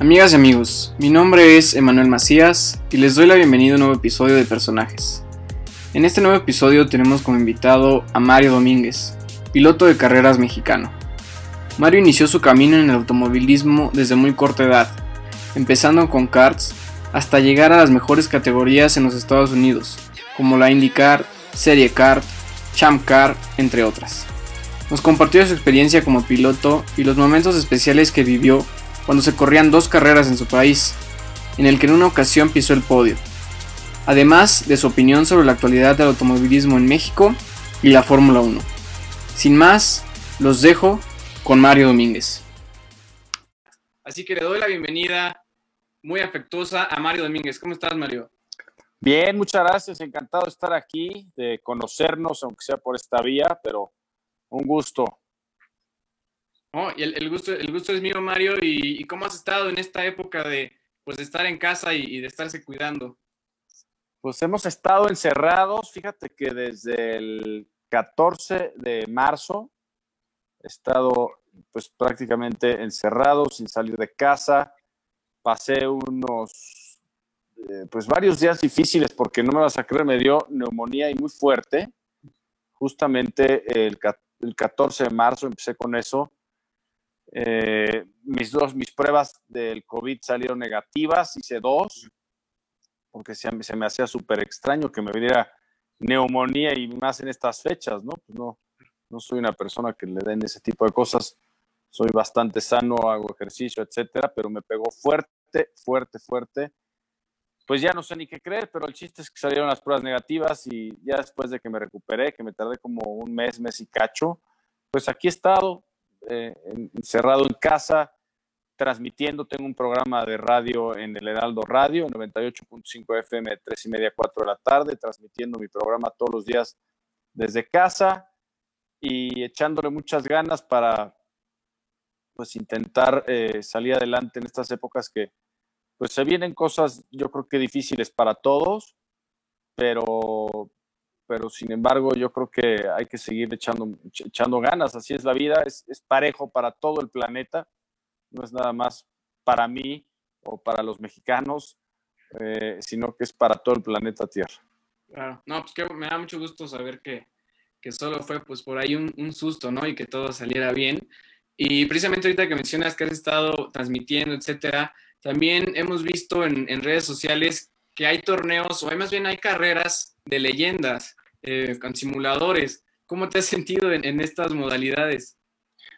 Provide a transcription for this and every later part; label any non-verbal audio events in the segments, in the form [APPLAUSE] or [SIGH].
Amigas y amigos, mi nombre es Emanuel Macías y les doy la bienvenida a un nuevo episodio de Personajes. En este nuevo episodio tenemos como invitado a Mario Domínguez, piloto de carreras mexicano. Mario inició su camino en el automovilismo desde muy corta edad, empezando con karts hasta llegar a las mejores categorías en los Estados Unidos, como la IndyCar, Serie Kart, Champ Car, entre otras. Nos compartió su experiencia como piloto y los momentos especiales que vivió cuando se corrían dos carreras en su país, en el que en una ocasión pisó el podio, además de su opinión sobre la actualidad del automovilismo en México y la Fórmula 1. Sin más, los dejo con Mario Domínguez. Así que le doy la bienvenida muy afectuosa a Mario Domínguez. ¿Cómo estás, Mario? Bien, muchas gracias. Encantado de estar aquí, de conocernos, aunque sea por esta vía, pero un gusto. Oh, y el, gusto, el gusto es mío, Mario. ¿Y, cómo has estado en esta época de, pues, de estar en casa y, de estarse cuidando? Pues hemos estado encerrados, fíjate que desde el 14 de marzo he estado pues prácticamente encerrado, sin salir de casa. Pasé unos, eh, pues varios días difíciles porque no me vas a creer, me dio neumonía y muy fuerte. Justamente el, el 14 de marzo empecé con eso eh, mis dos, mis pruebas del COVID salieron negativas, hice dos, porque se, se me hacía súper extraño que me viniera neumonía y más en estas fechas, ¿no? Pues no, no soy una persona que le den ese tipo de cosas. Soy bastante sano, hago ejercicio, etcétera, pero me pegó fuerte, fuerte, fuerte. Pues ya no sé ni qué creer, pero el chiste es que salieron las pruebas negativas y ya después de que me recuperé, que me tardé como un mes, mes y cacho, pues aquí he estado eh, encerrado en casa, transmitiendo. Tengo un programa de radio en el Heraldo Radio, 98.5 FM, 3 y media, 4 de la tarde, transmitiendo mi programa todos los días desde casa y echándole muchas ganas para pues intentar eh, salir adelante en estas épocas que pues se vienen cosas yo creo que difíciles para todos, pero pero sin embargo yo creo que hay que seguir echando, echando ganas, así es la vida, es, parejo para todo el planeta, no es nada más para mí o para los mexicanos, eh, sino que es para todo el planeta Tierra. Claro, no, pues que me da mucho gusto saber que, que solo fue pues por ahí un, susto, ¿no? Y que todo saliera bien. Y precisamente ahorita que mencionas que has estado transmitiendo, etcétera, también hemos visto en redes sociales que hay torneos, o hay más bien hay carreras de leyendas eh, con simuladores. ¿Cómo te has sentido en, estas modalidades?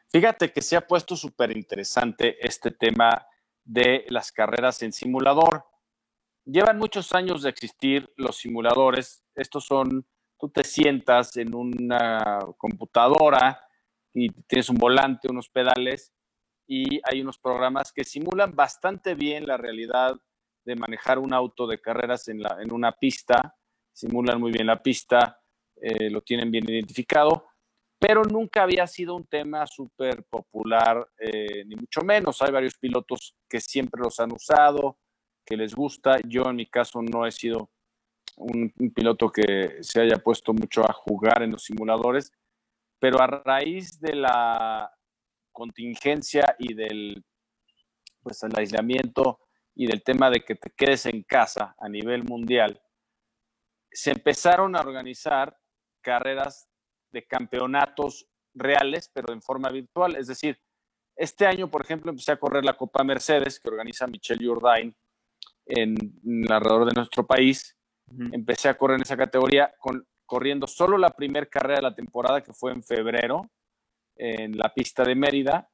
Fíjate que se ha puesto súper interesante este tema de las carreras en simulador. Llevan muchos años de existir los simuladores. Estos son, tú te sientas en una computadora y tienes un volante, unos pedales y hay unos programas que simulan bastante bien la realidad de manejar un auto de carreras en, la, en una pista, simulan muy bien la pista, eh, lo tienen bien identificado, pero nunca había sido un tema súper popular, eh, ni mucho menos. Hay varios pilotos que siempre los han usado, que les gusta. Yo en mi caso no he sido un, un piloto que se haya puesto mucho a jugar en los simuladores, pero a raíz de la contingencia y del pues el aislamiento y del tema de que te quedes en casa a nivel mundial, se empezaron a organizar carreras de campeonatos reales, pero en forma virtual. Es decir, este año, por ejemplo, empecé a correr la Copa Mercedes, que organiza Michelle Jourdain en, alrededor de nuestro país. Empecé a correr en esa categoría con, corriendo solo la primera carrera de la temporada, que fue en febrero, en la pista de Mérida.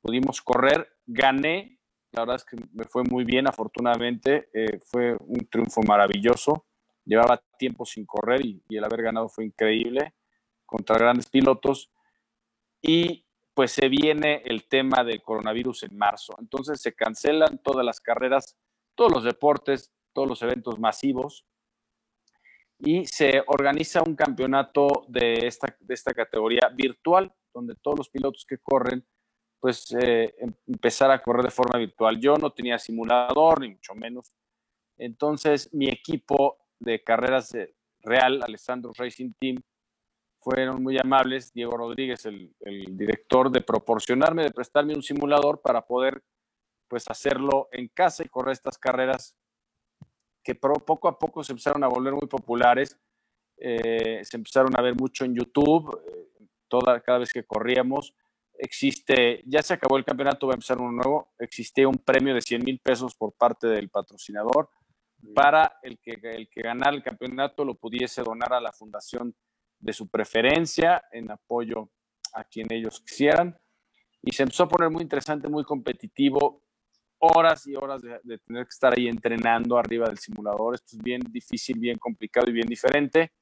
Pudimos correr, gané la verdad es que me fue muy bien, afortunadamente. Eh, fue un triunfo maravilloso. Llevaba tiempo sin correr y, el haber ganado fue increíble contra grandes pilotos. Y pues se viene el tema del coronavirus en marzo. Entonces se cancelan todas las carreras, todos los deportes, todos los eventos masivos y se organiza un campeonato de esta, de esta categoría virtual, donde todos los pilotos que corren pues eh, em, empezar a correr de forma virtual. Yo no tenía simulador, ni mucho menos. Entonces, mi equipo de carreras real, Alessandro Racing Team, fueron muy amables, Diego Rodríguez, el, director, de proporcionarme, de prestarme un simulador para poder pues hacerlo en casa y correr estas carreras que poco a poco se empezaron a volver muy populares. Eh, se empezaron a ver mucho en YouTube, eh, toda, cada vez que corríamos. Existe, ya se acabó el campeonato, va a empezar uno nuevo. Existe un premio de 100 mil pesos por parte del patrocinador para el que, el que ganara el campeonato lo pudiese donar a la fundación de su preferencia en apoyo a quien ellos quisieran. Y se empezó a poner muy interesante, muy competitivo, horas y horas de, tener que estar ahí entrenando arriba del simulador. Esto es bien difícil, bien complicado y bien diferente.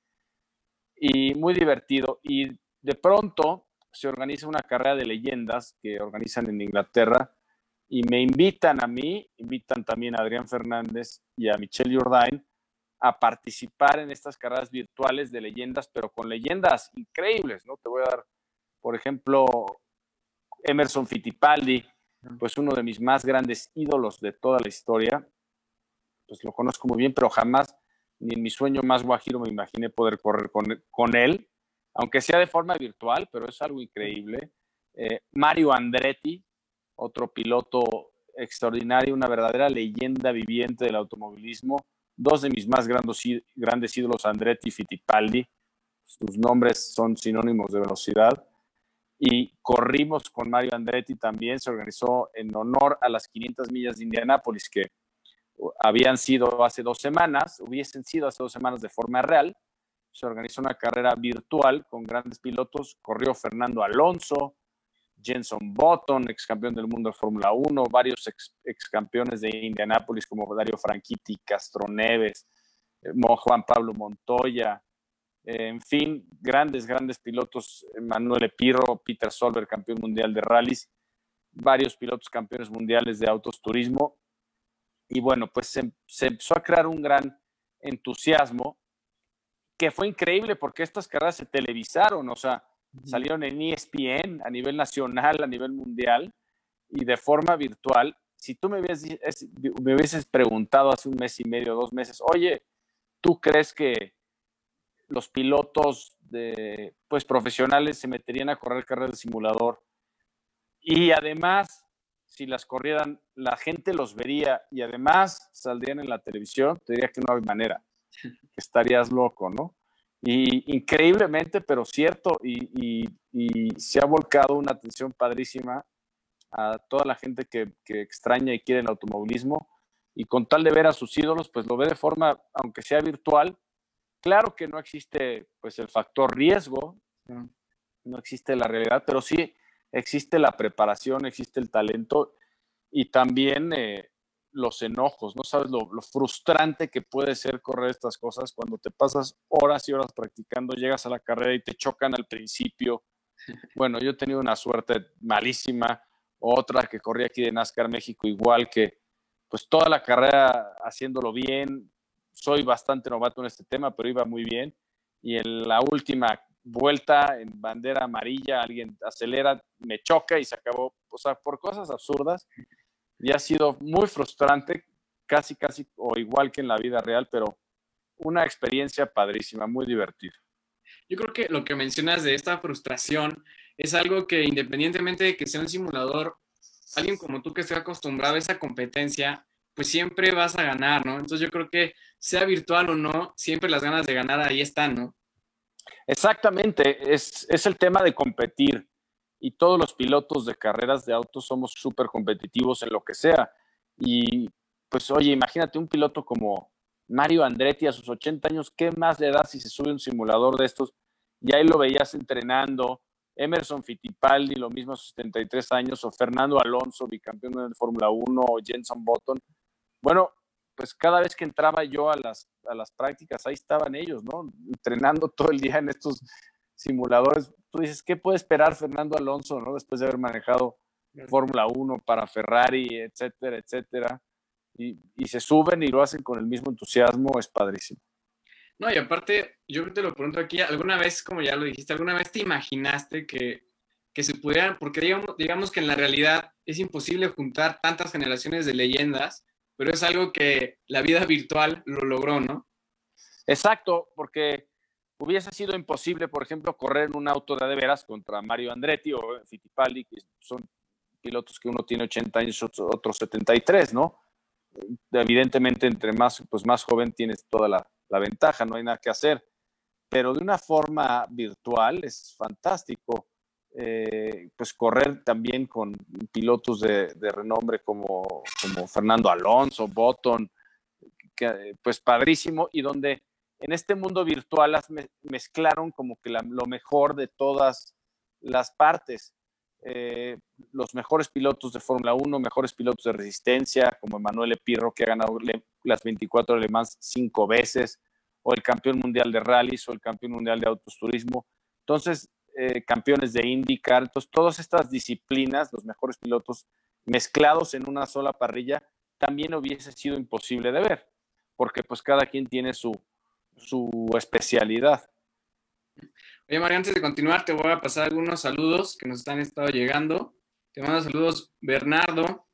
Y muy divertido. Y de pronto se organiza una carrera de leyendas que organizan en Inglaterra y me invitan a mí, invitan también a Adrián Fernández y a Michelle Jourdain a participar en estas carreras virtuales de leyendas, pero con leyendas increíbles, ¿no? Te voy a dar, por ejemplo, Emerson Fittipaldi, pues uno de mis más grandes ídolos de toda la historia, pues lo conozco muy bien, pero jamás, ni en mi sueño más guajiro me imaginé poder correr con, él, aunque sea de forma virtual, pero es algo increíble. Eh, Mario Andretti, otro piloto extraordinario, una verdadera leyenda viviente del automovilismo. Dos de mis más grandes, ídolos, Andretti y Fittipaldi. Sus nombres son sinónimos de velocidad. Y corrimos con Mario Andretti también. Se organizó en honor a las 500 millas de Indianápolis que habían sido hace dos semanas, hubiesen sido hace dos semanas de forma real. Se organizó una carrera virtual con grandes pilotos. Corrió Fernando Alonso, Jenson Button, ex campeón del mundo de Fórmula 1, varios ex, campeones de Indianápolis como Dario Franchitti, Castro Neves, eh, Juan Pablo Montoya, eh, en fin, grandes, grandes pilotos, Manuel Epiro, Peter Solberg, campeón mundial de rallies, varios pilotos campeones mundiales de autos turismo. Y bueno, pues se, se empezó a crear un gran entusiasmo que fue increíble porque estas carreras se televisaron, o sea, salieron en ESPN a nivel nacional, a nivel mundial y de forma virtual. Si tú me hubieses, me hubieses preguntado hace un mes y medio, dos meses, oye, ¿tú crees que los pilotos de, pues, profesionales se meterían a correr carreras de simulador? Y además, si las corrieran, la gente los vería y además saldrían en la televisión, te diría que no hay manera, estarías loco, ¿no? Y increíblemente, pero cierto, y, se ha volcado una atención padrísima a toda la gente que, extraña y quiere el automovilismo. Y con tal de ver a sus ídolos, pues lo ve de forma, aunque sea virtual. Claro que no existe pues el factor riesgo, no existe la realidad, pero sí existe la preparación, existe el talento y también eh, los enojos, no sabes lo, frustrante que puede ser correr estas cosas cuando te pasas horas y horas practicando, llegas a la carrera y te chocan al principio. [LAUGHS] Bueno, yo he tenido una suerte malísima, otra que corrí aquí de NASCAR México igual que pues toda la carrera haciéndolo bien, soy bastante novato en este tema, pero iba muy bien. Y en la última vuelta en bandera amarilla alguien acelera, me choca y se acabó, o sea, por cosas absurdas y ha sido muy frustrante, casi, casi o igual que en la vida real, pero una experiencia padrísima, muy divertida. Yo creo que lo que mencionas de esta frustración es algo que independientemente de que sea un simulador, alguien como tú que esté acostumbrado a esa competencia, pues siempre vas a ganar, ¿no? Entonces yo creo que sea virtual o no, siempre las ganas de ganar ahí están, ¿no? Exactamente, es, es el tema de competir y todos los pilotos de carreras de autos somos súper competitivos en lo que sea. Y pues oye, imagínate un piloto como Mario Andretti a sus 80 años, ¿qué más le da si se sube un simulador de estos? Y ahí lo veías entrenando. Emerson Fittipaldi, lo mismo a sus 73 años, o Fernando Alonso, bicampeón de Fórmula 1, o Jenson Button. Bueno, pues cada vez que entraba yo a las, a las prácticas, ahí estaban ellos, ¿no? Entrenando todo el día en estos simuladores tú dices, ¿qué puede esperar Fernando Alonso, ¿no? Después de haber manejado Fórmula 1 para Ferrari, etcétera, etcétera. Y, se suben y lo hacen con el mismo entusiasmo, es padrísimo. No, y aparte, yo te lo pregunto aquí, ¿alguna vez, como ya lo dijiste, alguna vez te imaginaste que, que se pudieran, porque digamos, digamos que en la realidad es imposible juntar tantas generaciones de leyendas, pero es algo que la vida virtual lo logró, ¿no? Exacto, porque Hubiese sido imposible, por ejemplo, correr en un auto de, veras contra Mario Andretti o Fittipaldi, que son pilotos que uno tiene 80 años, otros 73, ¿no? Evidentemente, entre más, pues más joven tienes toda la, la ventaja, no hay nada que hacer, pero de una forma virtual es fantástico. Eh, pues correr también con pilotos de, de renombre como, como, Fernando Alonso, Button, que, pues padrísimo, y donde en este mundo virtual las mezclaron como que lo mejor de todas las partes. Eh, los mejores pilotos de Fórmula 1, mejores pilotos de resistencia, como Emanuele Pirro, que ha ganado las 24 de Le Mans cinco veces, o el campeón mundial de rallies, o el campeón mundial de autosturismo. Entonces, eh, campeones de IndyCar, entonces todas estas disciplinas, los mejores pilotos mezclados en una sola parrilla, también hubiese sido imposible de ver, porque pues cada quien tiene su, su especialidad. Oye, Mario, antes de continuar, te voy a pasar algunos saludos que nos están estado llegando. Te mando saludos Bernardo,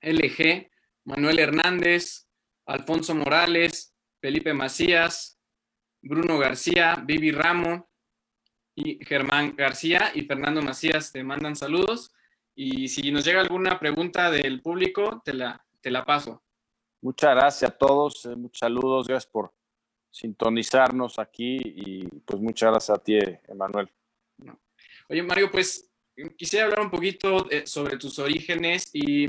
LG, Manuel Hernández, Alfonso Morales, Felipe Macías, Bruno García, Vivi Ramo y Germán García y Fernando Macías te mandan saludos. Y si nos llega alguna pregunta del público, te la, te la paso. Muchas gracias a todos, eh, muchos saludos, gracias por sintonizarnos aquí y pues muchas gracias a ti, Emanuel. Oye, Mario, pues quisiera hablar un poquito eh, sobre tus orígenes y,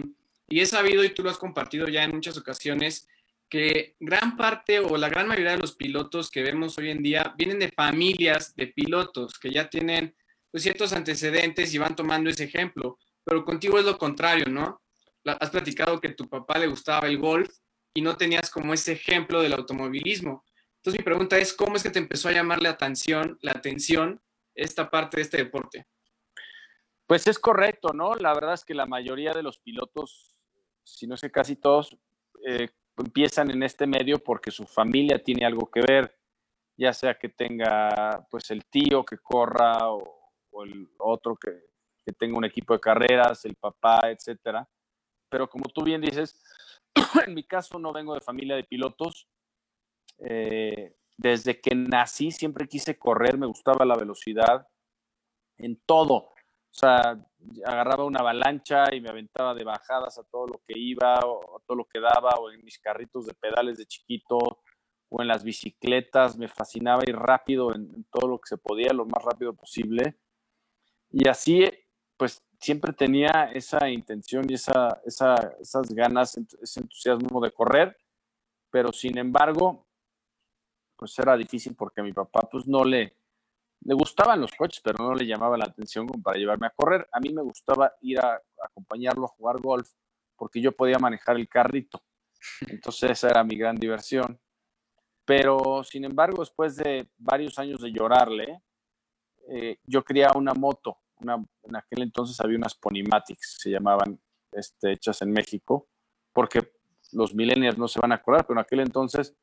y, he sabido, y tú lo has compartido ya en muchas ocasiones, que gran parte o la gran mayoría de los pilotos que vemos hoy en día vienen de familias de pilotos que ya tienen pues, ciertos antecedentes y van tomando ese ejemplo, pero contigo es lo contrario, ¿no? Has platicado que tu papá le gustaba el golf y no tenías como ese ejemplo del automovilismo. Entonces mi pregunta es, ¿cómo es que te empezó a llamar la atención, la atención esta parte de este deporte? Pues es correcto, ¿no? La verdad es que la mayoría de los pilotos, si no es que casi todos, eh, empiezan en este medio porque su familia tiene algo que ver, ya sea que tenga pues el tío que corra o, el otro que, que, tenga un equipo de carreras, el papá, etcétera. Pero como tú bien dices, [COUGHS] en mi caso no vengo de familia de pilotos, eh, desde que nací siempre quise correr, me gustaba la velocidad en todo. O sea, agarraba una avalancha y me aventaba de bajadas a todo lo que iba, o a todo lo que daba, o en mis carritos de pedales de chiquito, o en las bicicletas. Me fascinaba ir rápido en, todo lo que se podía, lo más rápido posible. Y así, pues siempre tenía esa intención y esa, esas ganas, ese entusiasmo de correr, pero sin embargo, pues era difícil porque a mi papá pues no le, le gustaban los coches, pero no le llamaba la atención para llevarme a correr. A mí me gustaba ir a, acompañarlo a jugar golf porque yo podía manejar el carrito. Entonces esa era mi gran diversión. Pero sin embargo, después de varios años de llorarle, eh, yo quería una moto. En aquel entonces había unas Ponymatics, se llamaban este, hechas en México, porque los millennials no se van a acordar, pero en aquel entonces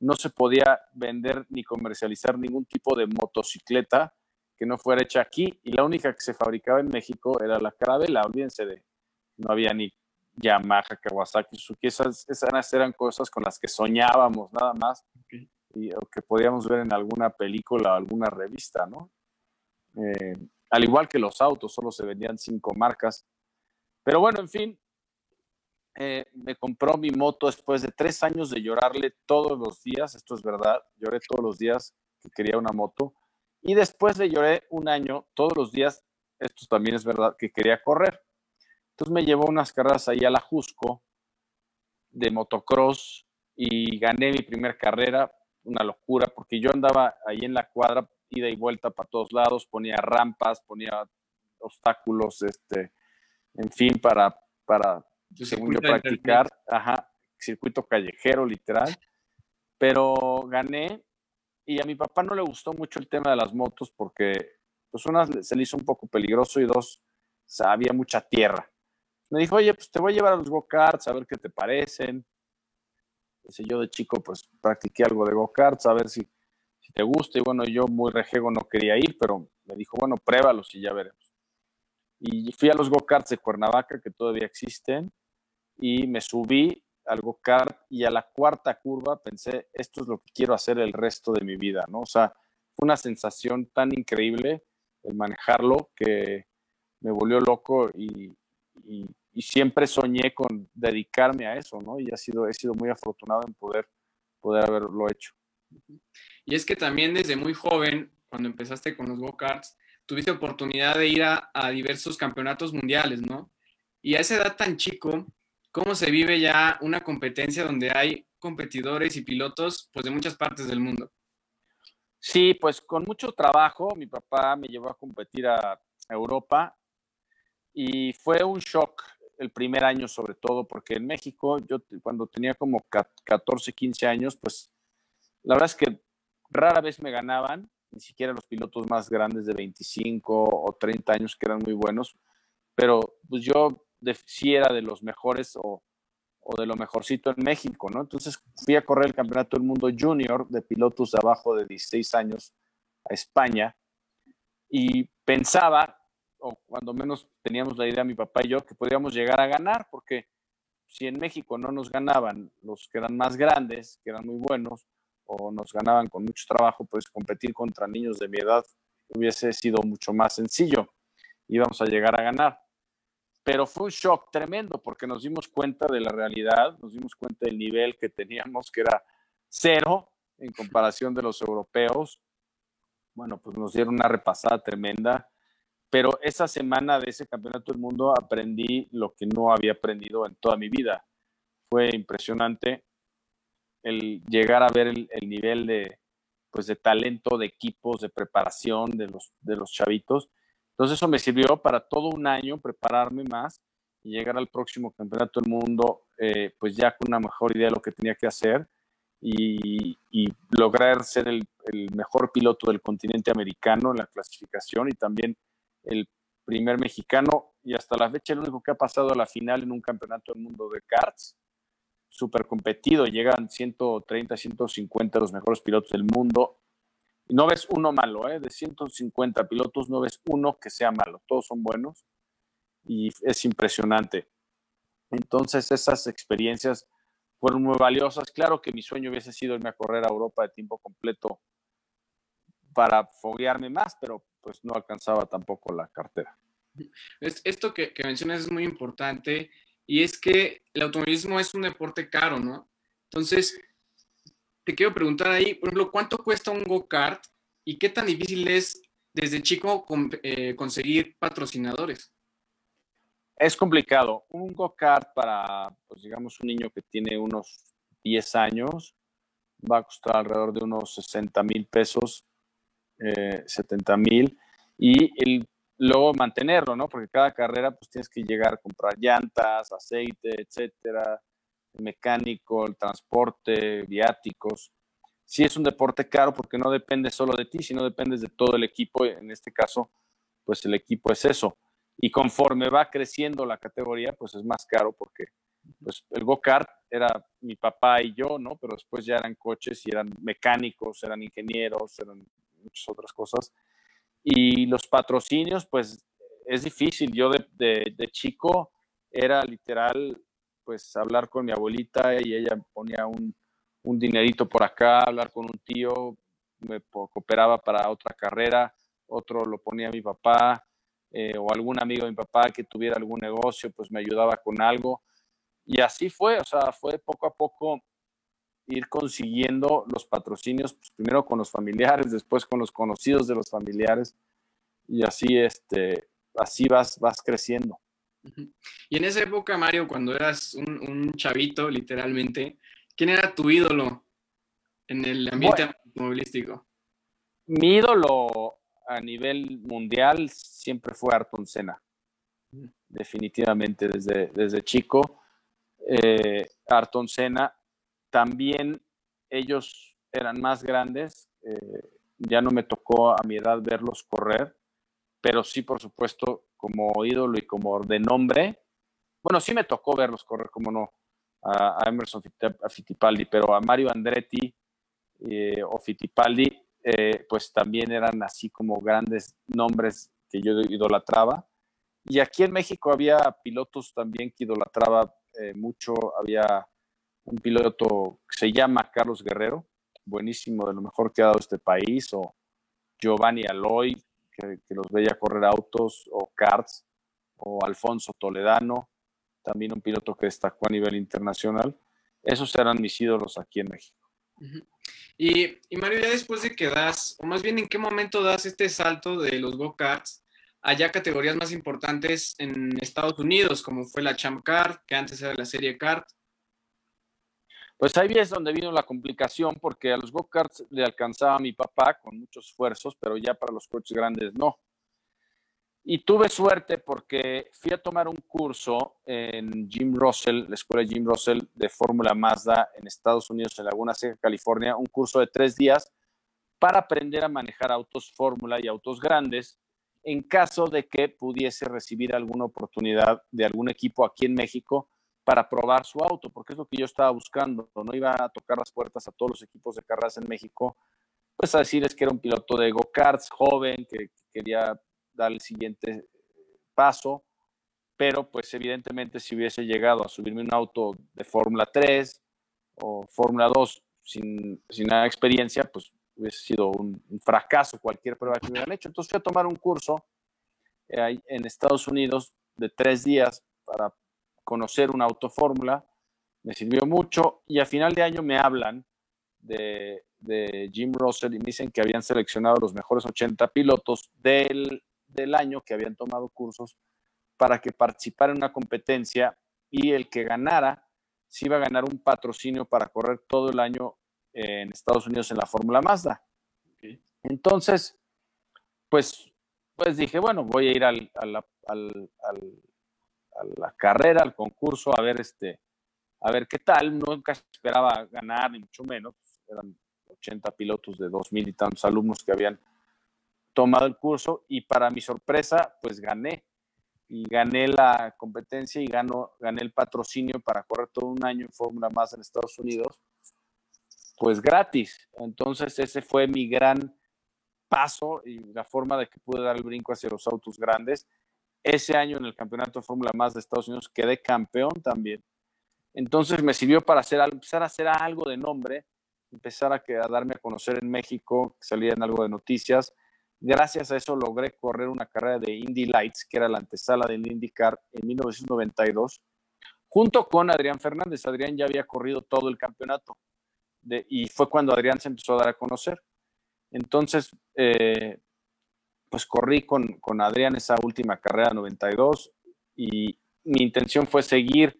no se podía vender ni comercializar ningún tipo de motocicleta que no fuera hecha aquí y la única que se fabricaba en México era la Carabela, olvídense de, no había ni Yamaha, Kawasaki, Suzuki, esas, esas eran cosas con las que soñábamos nada más y o que podíamos ver en alguna película o alguna revista, ¿no? Eh, al igual que los autos, solo se vendían cinco marcas. Pero bueno, en fin, eh, me compró mi moto después de tres años de llorarle todos los días, esto es verdad, lloré todos los días que quería una moto, y después de lloré un año todos los días, esto también es verdad, que quería correr. Entonces me llevó unas carreras ahí a la Jusco de motocross y gané mi primera carrera, una locura, porque yo andaba ahí en la cuadra, ida y vuelta para todos lados, ponía rampas, ponía obstáculos, este, en fin, para, para según yo, practicar, ajá, circuito callejero, literal. Pero gané y a mi papá no le gustó mucho el tema de las motos porque, pues, una se le hizo un poco peligroso y dos, había mucha tierra. Me dijo, oye, pues te voy a llevar a los go-karts a ver qué te parecen. Entonces yo de chico, pues practiqué algo de go-karts a ver si, si te gusta. Y bueno, yo muy rejego no quería ir, pero me dijo, bueno, pruébalos y ya veremos. Y fui a los go-karts de Cuernavaca, que todavía existen, y me subí al go-kart y a la cuarta curva pensé, esto es lo que quiero hacer el resto de mi vida, ¿no? O sea, fue una sensación tan increíble el manejarlo que me volvió loco y, y, siempre soñé con dedicarme a eso, ¿no? Y ha sido, he sido muy afortunado en poder, poder haberlo hecho. Y es que también desde muy joven, cuando empezaste con los go-karts, tuviste oportunidad de ir a, a, diversos campeonatos mundiales, ¿no? Y a esa edad tan chico, ¿cómo se vive ya una competencia donde hay competidores y pilotos pues, de muchas partes del mundo? Sí, pues con mucho trabajo, mi papá me llevó a competir a Europa y fue un shock el primer año sobre todo, porque en México yo cuando tenía como 14, 15 años, pues la verdad es que rara vez me ganaban, ni siquiera los pilotos más grandes de 25 o 30 años que eran muy buenos, pero pues yo de, sí era de los mejores o, o, de lo mejorcito en México, ¿no? Entonces fui a correr el Campeonato del Mundo Junior de pilotos de abajo de 16 años a España y pensaba o cuando menos teníamos la idea mi papá y yo, que podíamos llegar a ganar, porque si en México no nos ganaban los que eran más grandes, que eran muy buenos, o nos ganaban con mucho trabajo, pues competir contra niños de mi edad hubiese sido mucho más sencillo. Íbamos a llegar a ganar. Pero fue un shock tremendo porque nos dimos cuenta de la realidad, nos dimos cuenta del nivel que teníamos, que era cero en comparación de los europeos. Bueno, pues nos dieron una repasada tremenda pero esa semana de ese campeonato del mundo aprendí lo que no había aprendido en toda mi vida. Fue impresionante el llegar a ver el, nivel de, pues de talento, de equipos, de preparación de los, de los chavitos. Entonces eso me sirvió para todo un año prepararme más y llegar al próximo campeonato del mundo eh, pues ya con una mejor idea de lo que tenía que hacer y, lograr ser el, el, mejor piloto del continente americano en la clasificación y también el primer mexicano y hasta la fecha el único que ha pasado a la final en un campeonato del mundo de karts. Súper competido, llegan 130, 150 los mejores pilotos del mundo. No ves uno malo, ¿eh? de 150 pilotos no ves uno que sea malo, todos son buenos y es impresionante. Entonces esas experiencias fueron muy valiosas. Claro que mi sueño hubiese sido irme a correr a Europa de tiempo completo para foguearme más, pero pues no alcanzaba tampoco la cartera. Esto que, mencionas es muy importante y es que el automovilismo es un deporte caro, ¿no? Entonces, te quiero preguntar ahí, por ejemplo, ¿cuánto cuesta un go-kart y qué tan difícil es desde chico eh, conseguir patrocinadores? Es complicado. Un go-kart para, pues digamos, un niño que tiene unos 10 años va a costar alrededor de unos 60 mil pesos 70 mil y luego mantenerlo, ¿no? Porque cada carrera pues tienes que llegar a comprar llantas, aceite, etcétera, mecánico, el transporte, viáticos. Sí es un deporte caro porque no depende solo de ti, sino dependes de todo el equipo. En este caso, pues el equipo es eso. Y conforme va creciendo la categoría, pues es más caro porque pues el go-kart era mi papá y yo, ¿no? Pero después ya eran coches y eran mecánicos, eran ingenieros, eran muchas otras cosas. Y los patrocinios, pues es difícil. Yo de, de, chico era literal, pues hablar con mi abuelita y ella ponía un, un dinerito por acá, hablar con un tío, me cooperaba para otra carrera, otro lo ponía mi papá, eh, o algún amigo de mi papá que tuviera algún negocio, pues me ayudaba con algo. Y así fue, o sea, fue poco a poco ir consiguiendo los patrocinios, pues, primero con los familiares, después con los conocidos de los familiares, y así, este, así vas, vas creciendo. Y en esa época, Mario, cuando eras un, chavito, literalmente, ¿quién era tu ídolo en el ambiente automovilístico? Mi ídolo a nivel mundial siempre fue Ayrton Senna. Definitivamente, desde, desde chico. Eh, Ayrton Senna también ellos eran más grandes, eh, ya no me tocó a mi edad verlos correr, pero sí, por supuesto, como ídolo y como de nombre, bueno, sí me tocó verlos correr, como no, a, Emerson Fittipaldi, pero a Mario Andretti eh, o Fittipaldi, eh, pues también eran así como grandes nombres que yo idolatraba. Y aquí en México había pilotos también que idolatraba mucho, había un piloto que se llama Carlos Guerrero, buenísimo, de lo mejor que ha dado este país, o Giovanni Aloy, que, los veía correr autos, o karts, o Alfonso Toledano, también un piloto que destacó a nivel internacional. Esos serán mis ídolos aquí en México. y, y, Mario, ya después de que das, o más bien en qué momento das este salto de los go-karts allá categorías más importantes en Estados Unidos, como fue la Champ Kart, que antes era la Serie Kart? Pues ahí es donde vino la complicación, porque a los go-karts le alcanzaba a mi papá con muchos esfuerzos, pero ya para los coches grandes no. Y tuve suerte porque fui a tomar un curso en Jim Russell, la escuela Jim Russell de Fórmula Mazda en Estados Unidos, en Laguna Seca, California, un curso de tres días para aprender a manejar autos Fórmula y autos grandes en caso de que pudiese recibir alguna oportunidad de algún equipo aquí en México para probar su auto, porque es lo que yo estaba buscando. No iba a tocar las puertas a todos los equipos de carreras en México, pues a decirles que era un piloto de go-karts joven, que quería dar el siguiente paso, pero pues evidentemente si hubiese llegado a subirme un auto de Fórmula 3 o Fórmula 2 sin, sin nada de experiencia, pues hubiese sido un, fracaso cualquier prueba que hubieran hecho. Entonces fui a tomar un curso eh, en Estados Unidos de tres días para conocer una autofórmula. Me sirvió mucho y a final de año me hablan de, de, Jim Russell y me dicen que habían seleccionado los mejores 80 pilotos del, del año que habían tomado cursos para que participara en una competencia y el que ganara se iba a ganar un patrocinio para correr todo el año en Estados Unidos en la Fórmula Mazda. Entonces, pues, pues dije, bueno, voy a ir al, a, la, carrera, al concurso, a ver este, a ver qué tal. Nunca esperaba ganar, ni mucho menos. Eran 80 pilotos de dos mil y tantos alumnos que habían tomado el curso y para mi sorpresa, pues gané. Y gané la competencia y gano, gané el patrocinio para correr todo un año en Fórmula Mazda en Estados Unidos pues gratis. Entonces ese fue mi gran paso y la forma de que pude dar el brinco hacia los autos grandes. Ese año en el Campeonato de Fórmula Más de Estados Unidos quedé campeón también. Entonces me sirvió para hacer, empezar a hacer algo de nombre, empezar a, a darme a conocer en México, salía en algo de noticias. Gracias a eso logré correr una carrera de Indy Lights, que era la antesala del IndyCar en 1992, junto con Adrián Fernández. Adrián ya había corrido todo el campeonato y fue cuando Adrián se empezó a dar a conocer. Entonces, eh, pues corrí con, con, Adrián esa última carrera 92 y mi intención fue seguir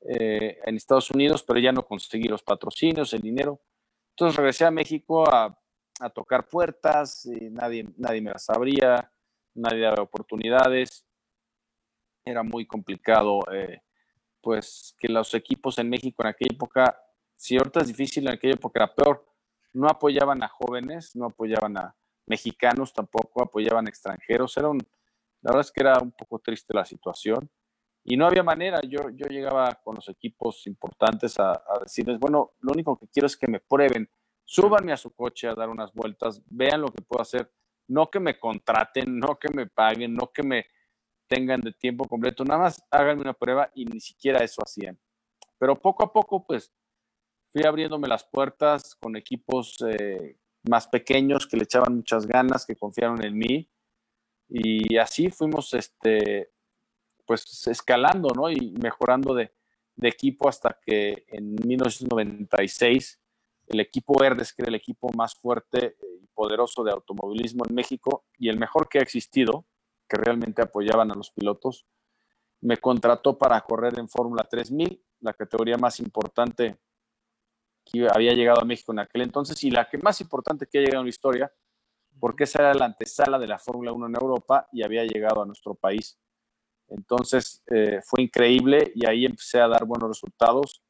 eh, en Estados Unidos, pero ya no conseguí los patrocinios, el dinero. Entonces regresé a México a, a tocar puertas y nadie, nadie me las abría, nadie daba oportunidades. Era muy complicado, eh, pues que los equipos en México en aquella época si ahorita es difícil en aquella época era peor, no apoyaban a jóvenes, no apoyaban a mexicanos tampoco, apoyaban extranjeros, era la verdad es que era un poco triste la situación. Y no había manera, yo, yo llegaba con los equipos importantes a, a decirles, bueno, lo único que quiero es que me prueben, súbanme a su coche a dar unas vueltas, vean lo que puedo hacer, no que me contraten, no que me paguen, no que me tengan de tiempo completo, nada más háganme una prueba y ni siquiera eso hacían. Pero poco a poco, pues, fui abriéndome las puertas con equipos eh, más pequeños que le echaban muchas ganas, que confiaron en mí. Y así fuimos, este, pues, escalando, ¿no? Y mejorando de, equipo hasta que en 1996 el equipo Verdes, que era el equipo más fuerte y poderoso de automovilismo en México y el mejor que ha existido, que realmente apoyaban a los pilotos, me contrató para correr en Fórmula 3000, la categoría más importante que había llegado a México en aquel entonces y la que más importante que ha llegado en la historia, porque esa era la antesala de la Fórmula 1 en Europa y había llegado a nuestro país. Entonces eh, fue increíble y ahí empecé a dar buenos resultados.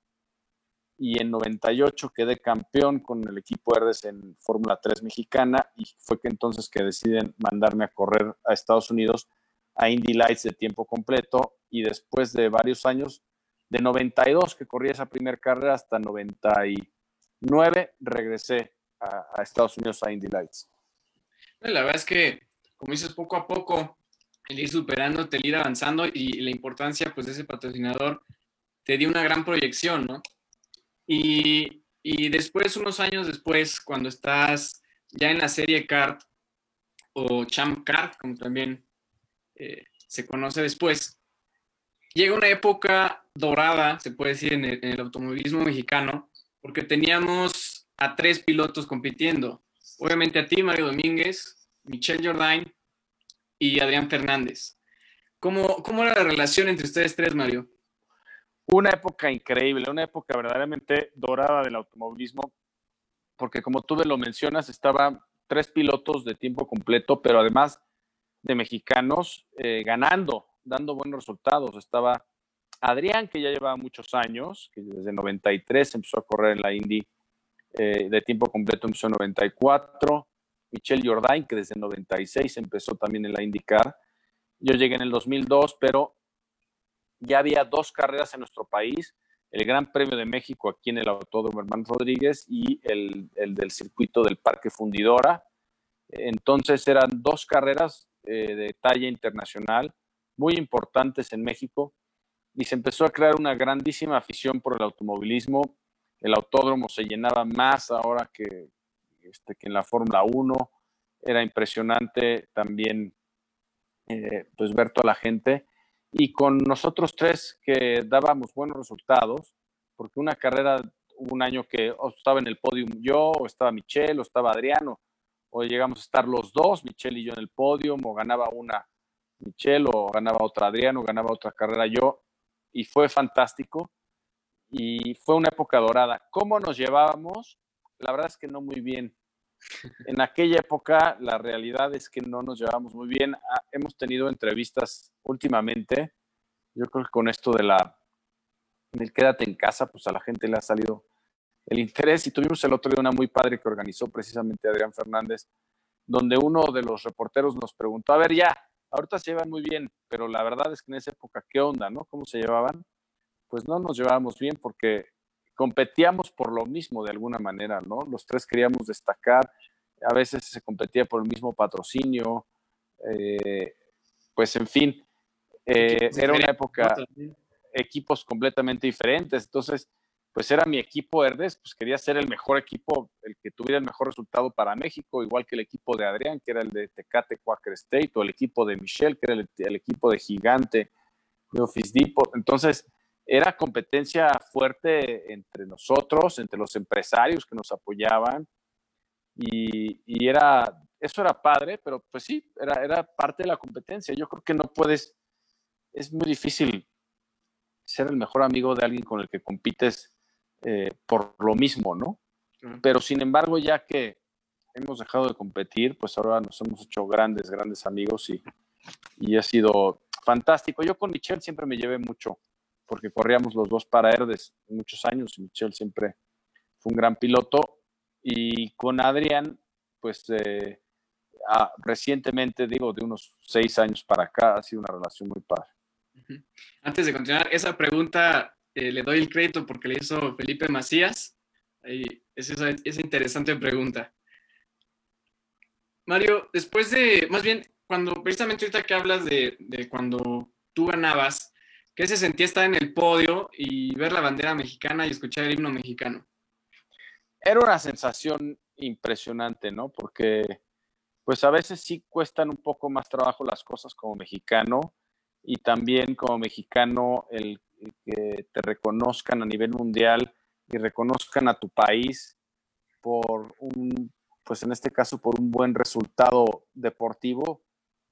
Y en 98 quedé campeón con el equipo Herdes en Fórmula 3 mexicana y fue que entonces que deciden mandarme a correr a Estados Unidos a Indy Lights de tiempo completo y después de varios años de 92 que corrí esa primera carrera hasta 99 regresé a, Estados Unidos a Indy Lights. La verdad es que, como dices, poco a poco, el ir superándote, el ir avanzando y la importancia pues, de ese patrocinador te dio una gran proyección, ¿no? Y, y después, unos años después, cuando estás ya en la serie Kart o Champ Kart, como también eh, se conoce después, llega una época dorada, se puede decir, en el, automovilismo mexicano, porque teníamos a tres pilotos compitiendo. Obviamente a ti, Mario Domínguez, Michelle Jordain y Adrián Fernández. ¿Cómo, ¿Cómo era la relación entre ustedes tres, Mario? Una época increíble, una época verdaderamente dorada del automovilismo, porque como tú lo mencionas, estaban tres pilotos de tiempo completo, pero además de mexicanos eh, ganando, dando buenos resultados. Estaba Adrián, que ya llevaba muchos años, que desde 93 empezó a correr en la Indy eh, de tiempo completo, empezó en 94. Michelle Jordain, que desde 96 empezó también en la IndyCar. Yo llegué en el 2002, pero ya había dos carreras en nuestro país, el Gran Premio de México aquí en el Autódromo Hermán Rodríguez y el, el del circuito del Parque Fundidora. Entonces eran dos carreras eh, de talla internacional muy importantes en México y se empezó a crear una grandísima afición por el automovilismo. El autódromo se llenaba más ahora que, este, que en la Fórmula 1. Era impresionante también eh, pues ver toda la gente. Y con nosotros tres que dábamos buenos resultados, porque una carrera, un año que estaba en el podio yo, o estaba Michelle, o estaba Adriano, o llegamos a estar los dos, Michelle y yo en el podio, o ganaba una Michelle, o ganaba otra Adriano, o ganaba otra carrera yo, y fue fantástico. Y fue una época dorada. ¿Cómo nos llevábamos? La verdad es que no muy bien. En aquella época la realidad es que no nos llevábamos muy bien. Ah, hemos tenido entrevistas últimamente. Yo creo que con esto de la del quédate en casa, pues a la gente le ha salido el interés y tuvimos el otro día una muy padre que organizó precisamente Adrián Fernández, donde uno de los reporteros nos preguntó, a ver ya, ahorita se llevan muy bien, pero la verdad es que en esa época, ¿qué onda, no? ¿Cómo se llevaban? Pues no nos llevábamos bien porque competíamos por lo mismo de alguna manera, ¿no? Los tres queríamos destacar, a veces se competía por el mismo patrocinio, eh, pues en fin, eh, era una época, equipos completamente diferentes, entonces pues era mi equipo Herdes, pues quería ser el mejor equipo, el que tuviera el mejor resultado para México, igual que el equipo de Adrián, que era el de Tecate Quaker State, o el equipo de Michelle, que era el, equipo de Gigante de Office Depot. Entonces, era competencia fuerte entre nosotros, entre los empresarios que nos apoyaban, y, era, eso era padre, pero pues sí, era, era parte de la competencia. Yo creo que no puedes, es muy difícil ser el mejor amigo de alguien con el que compites eh, por lo mismo, ¿no? Pero sin embargo, ya que hemos dejado de competir, pues ahora nos hemos hecho grandes, grandes amigos y, y ha sido fantástico. Yo con Michelle siempre me llevé mucho, porque corríamos los dos para Herdes muchos años y Michelle siempre fue un gran piloto. Y con Adrián, pues eh, recientemente, digo, de unos seis años para acá, ha sido una relación muy padre. Antes de continuar, esa pregunta eh, le doy el crédito porque le hizo Felipe Macías. esa, esa interesante pregunta. Mario, después de, más bien, cuando precisamente ahorita que hablas de, de, cuando tú ganabas, ¿qué se sentía estar en el podio y ver la bandera mexicana y escuchar el himno mexicano? Era una sensación impresionante, ¿no? Porque pues a veces sí cuestan un poco más trabajo las cosas como mexicano y también como mexicano el que te reconozcan a nivel mundial y reconozcan a tu país por un, pues en este caso, por un buen resultado deportivo,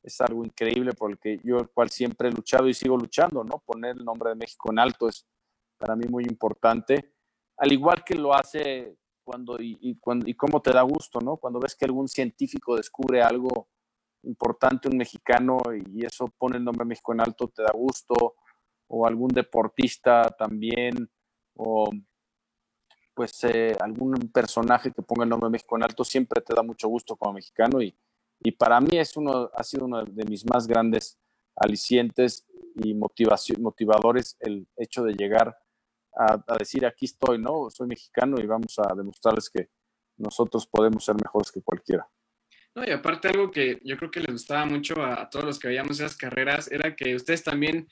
es algo increíble por el que yo, el cual siempre he luchado y sigo luchando, ¿no? Poner el nombre de México en alto es para mí muy importante, al igual que lo hace cuando y, y, cuando, y cómo te da gusto, ¿no? Cuando ves que algún científico descubre algo importante, un mexicano, y eso pone el nombre de México en alto, te da gusto, o algún deportista también, o pues eh, algún personaje que ponga el nombre de México en alto, siempre te da mucho gusto como mexicano y, y para mí es uno, ha sido uno de mis más grandes alicientes y motivadores el hecho de llegar a, a, decir aquí estoy, ¿no? Soy mexicano y vamos a demostrarles que nosotros podemos ser mejores que cualquiera. No, y aparte algo que yo creo que les gustaba mucho a, a todos los que veíamos esas carreras era que ustedes también